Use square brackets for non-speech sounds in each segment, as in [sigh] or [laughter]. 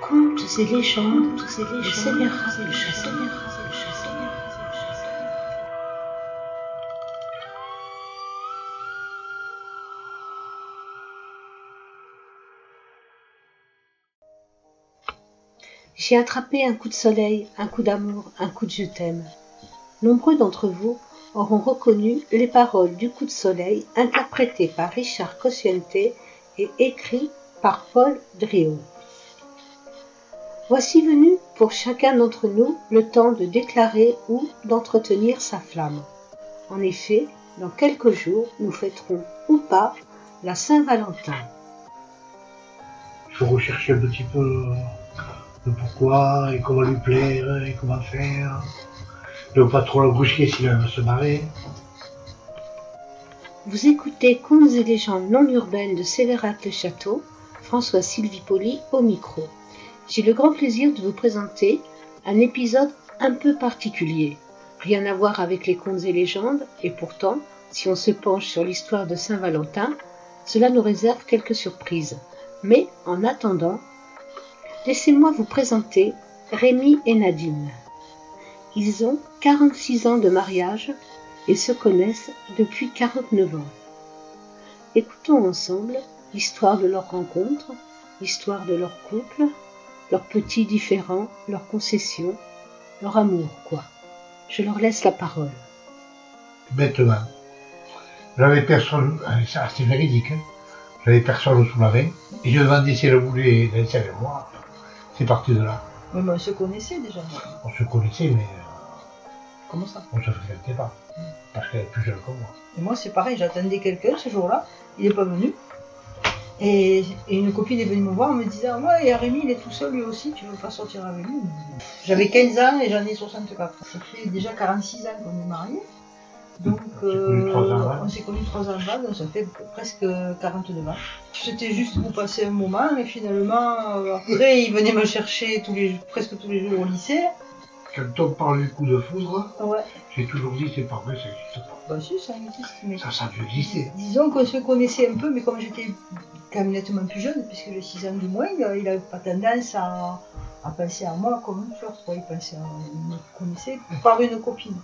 Contes et légendes, contes et légendes, le château. J'ai attrapé un coup de soleil, un coup d'amour, un coup de je t'aime. Nombreux d'entre vous auront reconnu les paroles du coup de soleil interprétées par Richard Cosciente et écrites par Paul Drio. Voici venu pour chacun d'entre nous le temps de déclarer ou d'entretenir sa flamme. En effet, dans quelques jours, nous fêterons ou pas la Saint-Valentin. Il faut rechercher un petit peu le pourquoi et comment lui plaire et comment faire. Ne pas trop le brusquer sinon elle va se barrer. Vous écoutez Contes et légendes non urbaines de Sévérac le Château, François Sylvie Poli au micro. J'ai le grand plaisir de vous présenter un épisode un peu particulier. Rien à voir avec les contes et légendes, et pourtant, si on se penche sur l'histoire de Saint-Valentin, cela nous réserve quelques surprises. Mais en attendant, laissez-moi vous présenter Rémi et Nadine. Ils ont 46 ans de mariage et se connaissent depuis 49 ans. Écoutons ensemble l'histoire de leur rencontre, l'histoire de leur couple, leurs petits différends, leurs concessions, leur amour, quoi. Je leur laisse la parole. Bêtement. J'avais personne, ça c'est véridique, hein. j'avais personne sous la main, et je demandais si elle voulait danser avec moi. C'est parti de là. Oui, mais on se connaissait déjà. On se connaissait, mais euh, Comment ça? on se fréquentait pas. Parce qu'elle est plus jeune que moi. Et moi, c'est pareil, j'attendais quelqu'un ce jour-là, il n'est pas venu. Et, et une copine est venue me voir en me disant Ouais, et Rémi, il est tout seul lui aussi, tu veux pas sortir avec lui J'avais 15 ans et j'en ai 64. Ça fait déjà 46 ans qu'on est mariés. Donc, On s'est connus trois ans avant. on s'est connus trois ans avant, donc ça fait presque 42 ans. C'était juste pour passer un moment, et finalement, euh, après, il venait me chercher tous les, presque tous les jours au lycée. Quand on parle du coup de foudre, Ouais, j'ai toujours dit c'est pas vrai, ça n'existe pas. bah si, ça existe, mais. Ça, ça a dû exister. Disons qu'on se connaissait un peu, mais comme j'étais quand même nettement plus jeune, puisque j'ai 6 ans de moins, il n'avait pas tendance à, penser à moi comme une fleur. Il pensait à, me connaissait par une copine.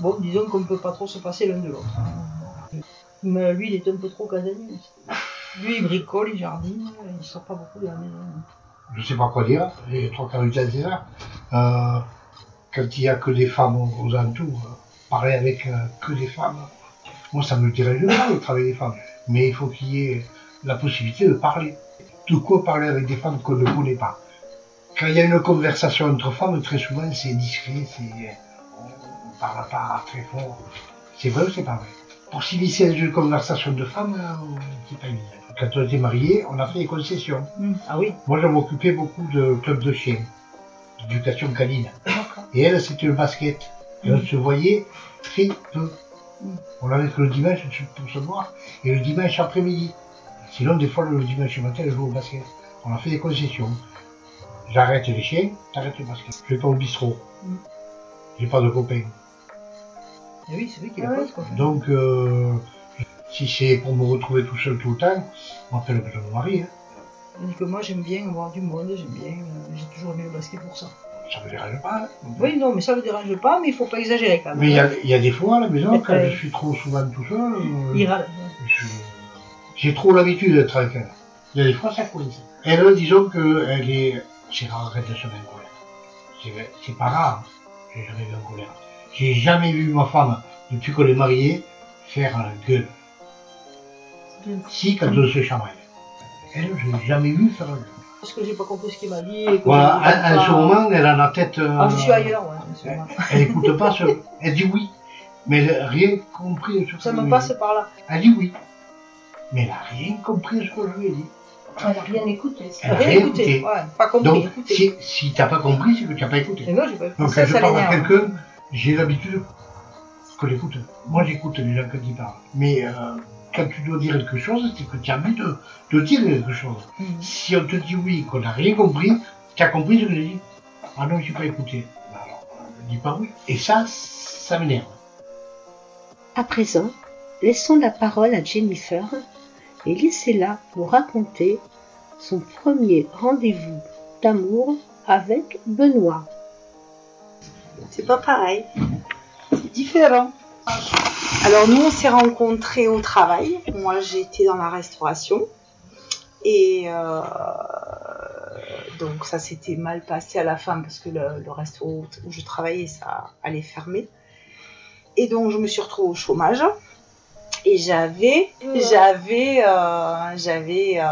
Bon, disons qu'on ne peut pas trop se passer l'un de l'autre. Mais lui, il est un peu trop casanier. Lui, il bricole, il jardine, il sort pas beaucoup de la maison. Je sais pas quoi dire, les trois quarts du temps. Euh, quand il y a que des femmes aux, alentours, euh, parler avec euh, que des femmes, moi ça me dérange pas de travailler des femmes. Mais il faut qu'il y ait la possibilité de parler. De quoi parler avec des femmes qu'on ne connaît pas. Quand il y a une conversation entre femmes, très souvent c'est discret, c'est on ne parle pas très fort. C'est vrai ou c'est pas vrai? Pour s'initier dans une conversation de femmes, euh, c'est pas évident. Quand on était mariés, on a fait des concessions. Ah oui? Moi, je m'occupais beaucoup de clubs de chiens, d'éducation canine. Et elle, c'était le basket. Et on se voyait très peu. Mm. On avait que le dimanche pour se voir, et le dimanche après-midi. Sinon, des fois, le dimanche matin, elle joue au basket. On a fait des concessions. J'arrête les chiens, t'arrêtes le basket. Je vais pas au bistrot. Mm. J'ai pas de copains. Ah oui, c'est vrai qu'il a Ouais. pas de quoi. Donc, euh, si c'est pour me retrouver tout seul tout le temps, on fait le je me marie. Hein. Que moi, j'aime bien voir du monde, j'aime bien. euh, j'ai toujours aimé le basket pour ça. Ça me dérange pas. hein. Oui, non, mais ça ne me dérange pas, mais il faut pas exagérer quand même. Mais il y a, il y a des fois à la maison, [laughs] quand je suis trop souvent tout seul, euh, Il râle. je- j'ai trop l'habitude d'être avec elle. Il y a des fois, ça coince. Elle, disons qu'elle est... C'est rare qu'elle se met en colère. C'est- pas rare, j'ai jamais vu en colère. J'ai jamais vu ma femme, depuis qu'on est mariés, faire un gueule. Si, quand on se chamaille. Elle, je l'ai jamais vu faire un gueule. Parce que j'ai pas compris ce qu'il m'a dit. Et Voilà, à, ce moment, elle a la tête... euh, Ah, je suis ailleurs, ouais. moment. Elle écoute pas, ce- elle dit oui. Mais elle n'a rien compris sur ce Ça me passe par là. Elle dit oui. Mais elle n'a rien compris à ce que je lui ai dit. Elle n'a rien écouté. Elle a Rien rien écouté. écouté. Ouais, pas compris. Donc, écouté. si, si tu n'as pas compris, c'est que tu n'as pas écouté. Mais non, j'ai pas écouté. Donc, ça, quand je ça parle à quelqu'un, j'ai l'habitude que j'écoute. Moi, j'écoute les gens quand ils parlent. Mais euh, quand tu dois dire quelque chose, c'est que tu as envie de, de dire quelque chose. Mhm. Si on te dit oui, qu'on n'a rien compris, tu as compris ce que j'ai dit. Ah non, je n'ai pas écouté. Ben alors, ne dis pas oui. Et ça, ça m'énerve. À présent, laissons la parole à Jennifer et laissez-la nous raconter son premier rendez-vous d'amour avec Benoît. C'est pas pareil. C'est différent. Alors nous, on s'est rencontrés au travail. Moi, j'étais dans la restauration. Et euh, donc ça s'était mal passé à la fin parce que le, le resto où je travaillais, ça allait fermer. Et donc je me suis retrouvée au chômage. Et j'avais, j'avais, euh, j'avais, euh,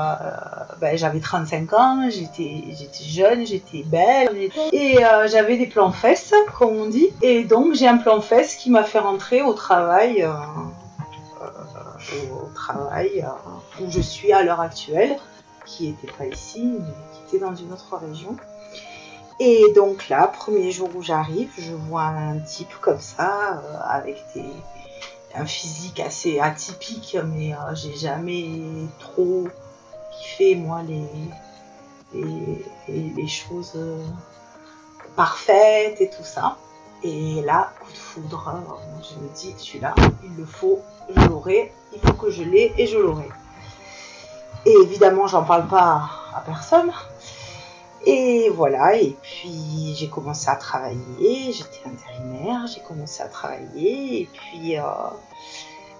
ben, j'avais 35 ans, j'étais, j'étais jeune, j'étais belle, et euh, j'avais des plans fesses, comme on dit. Et donc j'ai un plan fesses qui m'a fait rentrer au travail, au travail où je suis à l'heure actuelle, qui n'était pas ici, mais qui était dans une autre région. Et donc là, premier jour où j'arrive, je vois un type comme ça, avec des, un physique assez atypique, mais euh, j'ai jamais trop kiffé, moi, les, choses euh, parfaites et tout ça. Et là, coup de foudre, euh, je me dis, celui-là, il le faut, je l'aurai, il faut que je l'ai et je l'aurai. Et évidemment, j'en parle pas à personne. Et voilà, et puis j'ai commencé à travailler, j'étais intérimaire, j'ai commencé à travailler, et puis euh,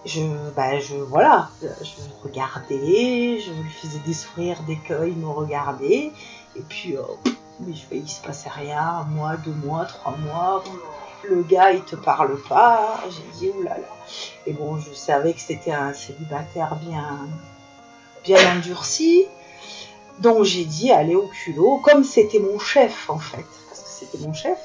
je, bah, je, voilà, je regardais, je lui faisais des sourires dès qu'il me regardait, et puis, euh, mais je, il se passait rien, un mois, deux mois, trois mois, le gars il te parle pas, j'ai dit oulala. Et bon, je savais que c'était un célibataire bien, bien endurci. Donc j'ai dit allez au culot, comme c'était mon chef en fait, parce que c'était mon chef.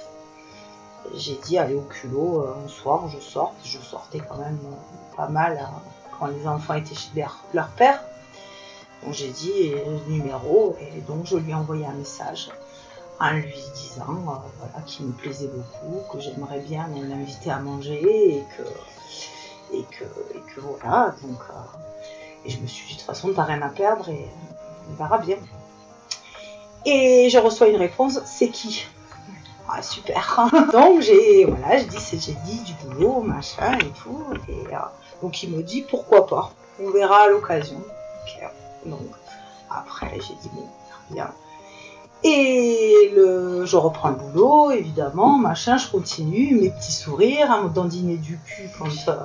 J'ai dit allez au culot, euh, un soir je sorte, je sortais quand même euh, pas mal hein, quand les enfants étaient chez leur, leur père. Donc j'ai dit euh, numéro et donc je lui ai envoyé un message en lui disant voilà, qu'il me plaisait beaucoup, que j'aimerais bien l'inviter à manger et que, et que, et que voilà. Donc, et je me suis dit de toute façon t'as rien à perdre on verra bien. Et je reçois une réponse, c'est qui? Ah super. [laughs] Donc j'ai voilà, je dis j'ai dit du boulot, machin et tout. Et euh, donc il me dit pourquoi pas? On verra à l'occasion. Donc après j'ai dit bon, bien. Et le, je reprends le boulot, évidemment, machin, je continue, mes petits sourires, à me dandiner du cul quand, euh,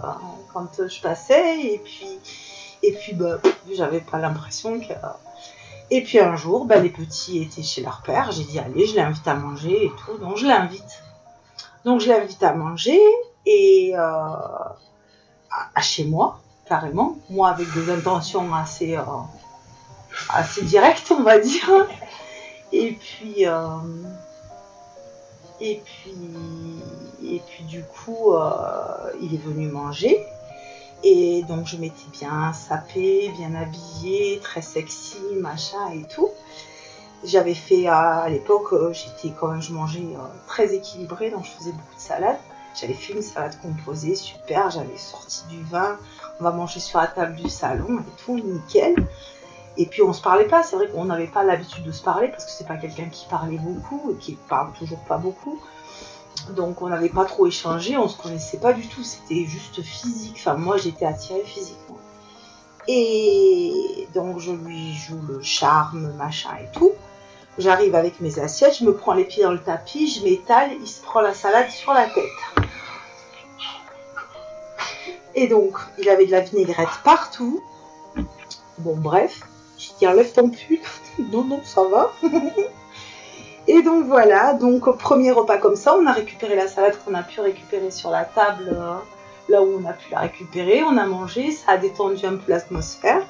quand je passais, et puis, et puis bah, j'avais pas l'impression que. Et puis un jour, bah, les petits étaient chez leur père, j'ai dit allez, je l'invite à manger et tout, donc je l'invite. Donc je l'invite à manger, et euh, à, chez moi, carrément, moi avec des intentions assez, euh, assez directes, on va dire. Et puis, euh, et puis, et puis du coup, il est venu manger. Et donc je m'étais bien sapée, bien habillée, très sexy, machin et tout. J'avais fait à l'époque, euh, j'étais quand même, je mangeais euh, très équilibré, donc je faisais beaucoup de salade. J'avais fait une salade composée, super, j'avais sorti du vin, on va manger sur la table du salon et tout, nickel. Et puis on se parlait pas, c'est vrai qu'on n'avait pas l'habitude de se parler parce que c'est pas quelqu'un qui parlait beaucoup et qui parle toujours pas beaucoup. Donc on n'avait pas trop échangé, on se connaissait pas du tout, c'était juste physique. Enfin moi j'étais attirée physiquement. Et donc je lui joue le charme, machin et tout. J'arrive avec mes assiettes, je me prends les pieds dans le tapis, je m'étale, il se prend la salade sur la tête. Et donc il avait de la vinaigrette partout. Bon bref, je dis enlève ton pull. [laughs] non, non, ça va. [laughs] Et donc voilà, donc premier repas comme ça, on a récupéré la salade qu'on a pu récupérer sur la table, euh, là où on a pu la récupérer, on a mangé, ça a détendu un peu l'atmosphère.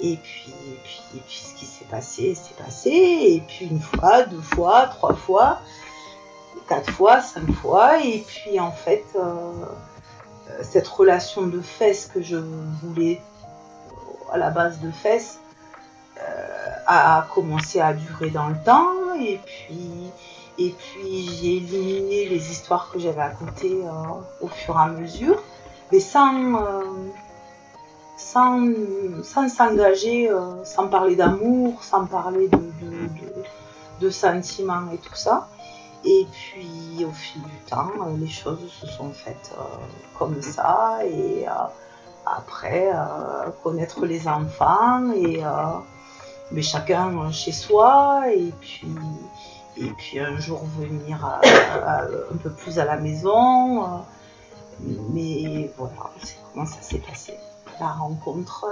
Et puis, et puis, et puis ce qui s'est passé, s'est passé. Et puis une fois, deux fois, trois fois, quatre fois, cinq fois. Et puis en fait, euh, cette relation de fesses que je voulais à la base de fesses euh, a commencé à durer dans le temps et puis et puis j'ai éliminé les histoires que j'avais à côté euh, au fur et à mesure. Mais sans euh, sans s'engager euh, sans parler d'amour sans parler de, de, sentiments et tout ça. Et puis au fil du temps les choses se sont faites comme ça. Et après euh, connaître les enfants et, euh, mais chacun chez soi, et puis, et puis un jour venir un peu plus à la maison. Mais voilà, c'est comment ça s'est passé. La rencontre,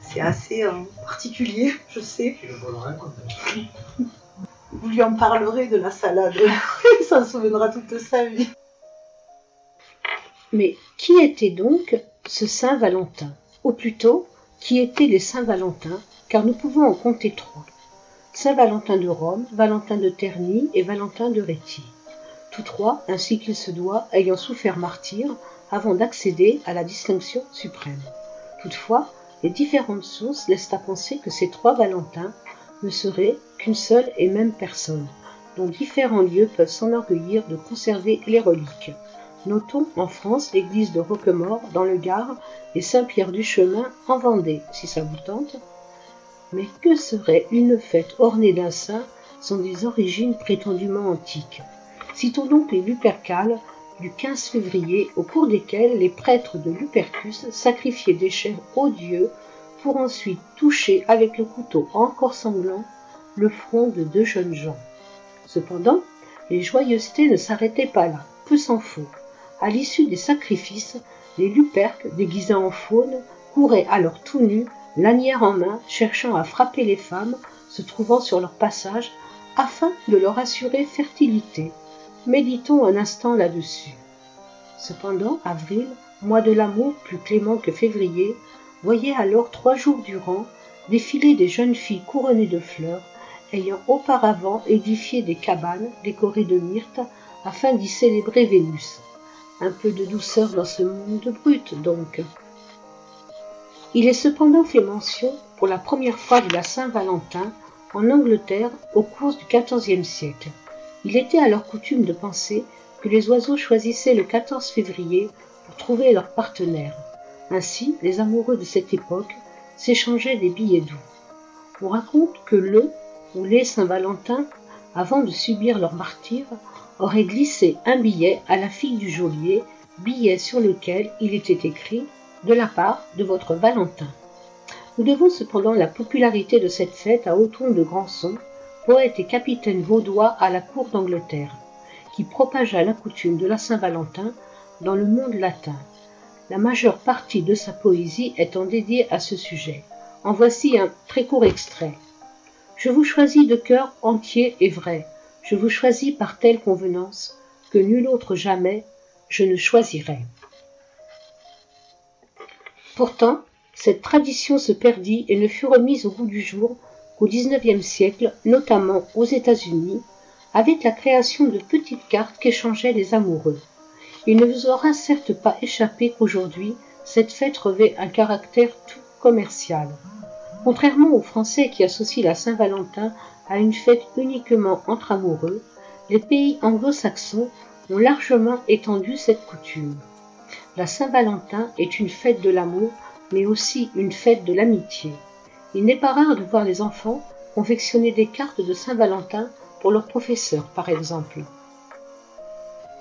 c'est assez euh, particulier, je sais. [laughs] Vous lui en parlerez de la salade. [laughs] Il s'en souviendra toute sa vie. Mais qui était donc ce Saint Valentin Ou plutôt, qui étaient les Saint Valentin Car nous pouvons en compter trois. Saint Valentin de Rome, Valentin de Terni et Valentin de Réti. Tous trois, ainsi qu'il se doit, ayant souffert martyr avant d'accéder à la distinction suprême. Toutefois, les différentes sources laissent à penser que ces trois Valentins ne seraient qu'une seule et même personne, dont différents lieux peuvent s'enorgueillir de conserver les reliques. Notons en France l'église de Roquemort dans le Gard et Saint-Pierre du Chemin en Vendée, si ça vous tente. Mais que serait une fête ornée d'un saint sans des origines prétendument antiques? Citons donc les Lupercales du 15 février, au cours desquels les prêtres de Lupercus sacrifiaient des chèvres aux dieux pour ensuite toucher avec le couteau encore sanglant le front de deux jeunes gens. Cependant, les joyeusetés ne s'arrêtaient pas là, peu s'en faut. À l'issue des sacrifices, les Luperques, déguisés en faunes, couraient alors tout nus, lanière en main, cherchant à frapper les femmes se trouvant sur leur passage afin de leur assurer fertilité. Méditons un instant là-dessus. Cependant, avril, mois de l'amour plus clément que février, voyait alors trois jours durant défiler des jeunes filles couronnées de fleurs, ayant auparavant édifié des cabanes décorées de myrtes afin d'y célébrer Vénus. Un peu de douceur dans ce monde brut, donc. Il est cependant fait mention pour la première fois de la Saint-Valentin en Angleterre au cours du XIVe siècle. Il était alors coutume de penser que les oiseaux choisissaient le 14 février pour trouver leur partenaire. Ainsi, les amoureux de cette époque s'échangeaient des billets doux. On raconte que le ou les Saint-Valentin, avant de subir leur martyre, auraient glissé un billet à la fille du geôlier, billet sur lequel il était écrit de la part de votre Valentin. Nous devons cependant la popularité de cette fête à Othon de Granson, poète et capitaine vaudois à la cour d'Angleterre, qui propagea la coutume de la Saint-Valentin dans le monde latin. La majeure partie de sa poésie étant dédiée à ce sujet. En voici un très court extrait. Je vous choisis de cœur entier et vrai, je vous choisis par telle convenance que nul autre jamais je ne choisirai. Pourtant, cette tradition se perdit et ne fut remise au goût du jour au XIXe siècle, notamment aux États-Unis, avec la création de petites cartes qu'échangeaient les amoureux. Il ne vous aura certes pas échappé qu'aujourd'hui, cette fête revêt un caractère tout commercial. Contrairement aux Français qui associent la Saint-Valentin à une fête uniquement entre amoureux, les pays anglo-saxons ont largement étendu cette coutume. La Saint-Valentin est une fête de l'amour, mais aussi une fête de l'amitié. Il n'est pas rare de voir les enfants confectionner des cartes de Saint-Valentin pour leurs professeurs, par exemple.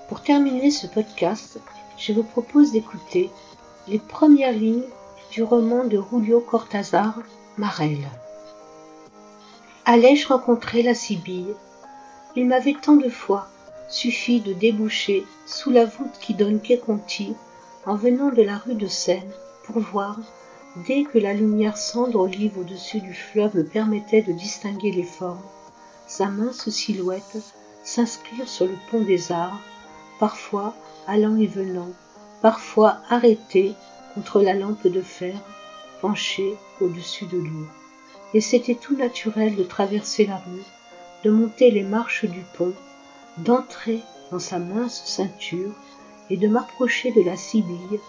Pour terminer ce podcast, je vous propose d'écouter les premières lignes du roman de Julio Cortázar, Marelle. Allais-je rencontrer la Sibylle Il m'avait tant de fois suffi de déboucher sous la voûte qui donne Quai Conti en venant de la rue de Seine pour voir Dès que la lumière cendre olive au-dessus du fleuve me permettait de distinguer les formes, sa mince silhouette s'inscrire sur le pont des arts, parfois allant et venant, parfois arrêtée contre la lampe de fer, penchée au-dessus de lui. Et c'était tout naturel de traverser la rue, de monter les marches du pont, d'entrer dans sa mince ceinture et de m'approcher de la Sibylle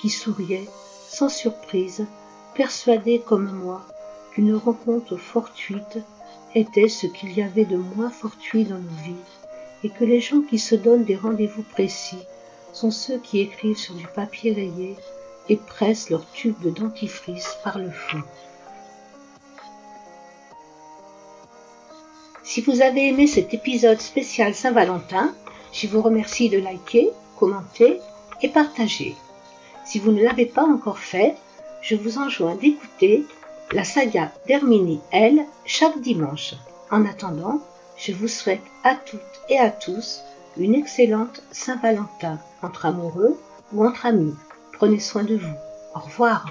qui souriait sans surprise, persuadé comme moi qu'une rencontre fortuite était ce qu'il y avait de moins fortuit dans nos vies, et que les gens qui se donnent des rendez-vous précis sont ceux qui écrivent sur du papier rayé et pressent leur tube de dentifrice par le fond. Si vous avez aimé cet épisode spécial Saint-Valentin, je vous remercie de liker, commenter et partager. Si vous ne l'avez pas encore fait, je vous enjoins d'écouter La saga d'Herminie, elle, chaque dimanche. En attendant, je vous souhaite à toutes et à tous une excellente Saint-Valentin entre amoureux ou entre amis. Prenez soin de vous. Au revoir.